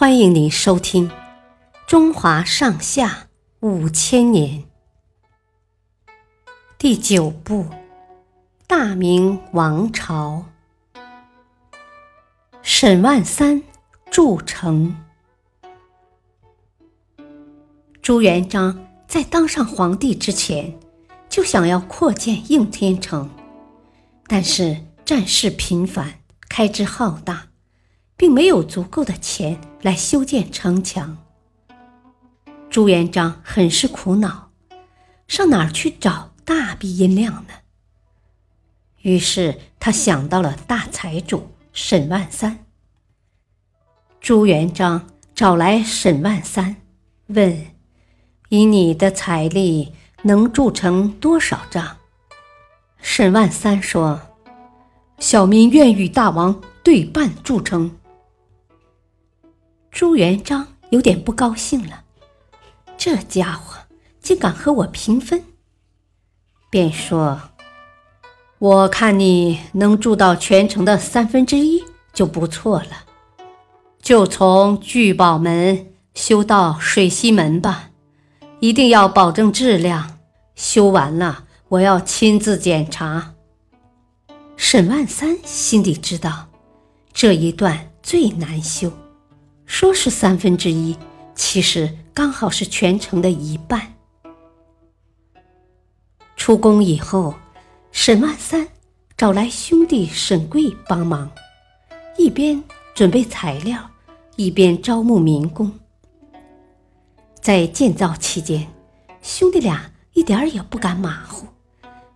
欢迎您收听《中华上下五千年》第九部《大明王朝》。沈万三筑城。朱元璋在当上皇帝之前，就想要扩建应天城，但是战事频繁，开支浩大。并没有足够的钱来修建城墙，朱元璋很是苦恼，上哪儿去找大笔银两呢？于是他想到了大财主沈万三。朱元璋找来沈万三，问：“以你的财力，能铸成多少丈？”沈万三说：“小民愿与大王对半铸成。”朱元璋有点不高兴了，这家伙竟敢和我平分，便说：“我看你能住到全城的三分之一就不错了，就从聚宝门修到水西门吧，一定要保证质量。修完了，我要亲自检查。”沈万三心里知道，这一段最难修。说是三分之一，其实刚好是全城的一半。出宫以后，沈万三找来兄弟沈贵帮忙，一边准备材料，一边招募民工。在建造期间，兄弟俩一点儿也不敢马虎，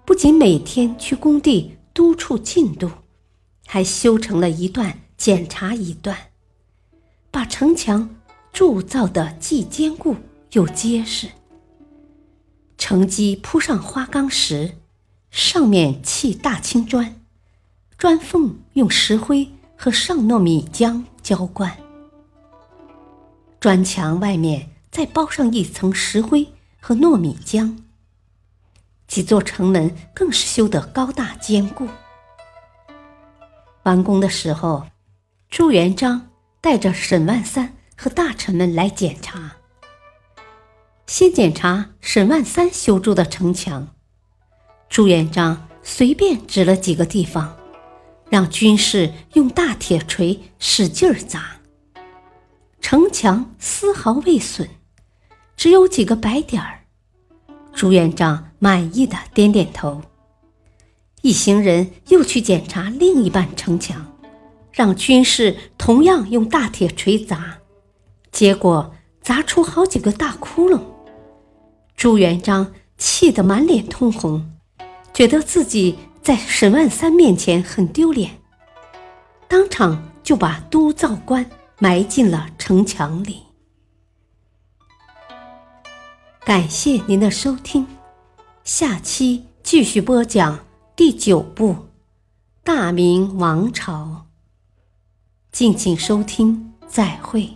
不仅每天去工地督促进度，还修成了一段检查一段。城墙铸造的既坚固又结实，城基铺上花岗石，上面砌大青砖，砖缝用石灰和上糯米浆浇灌，砖墙外面再包上一层石灰和糯米浆。几座城门更是修得高大坚固。完工的时候，朱元璋。带着沈万三和大臣们来检查。先检查沈万三修筑的城墙，朱元璋随便指了几个地方，让军士用大铁锤使劲儿砸，城墙丝毫未损，只有几个白点儿。朱元璋满意的点点头。一行人又去检查另一半城墙。让军士同样用大铁锤砸，结果砸出好几个大窟窿。朱元璋气得满脸通红，觉得自己在沈万三面前很丢脸，当场就把督造官埋进了城墙里。感谢您的收听，下期继续播讲第九部《大明王朝》。敬请收听，再会。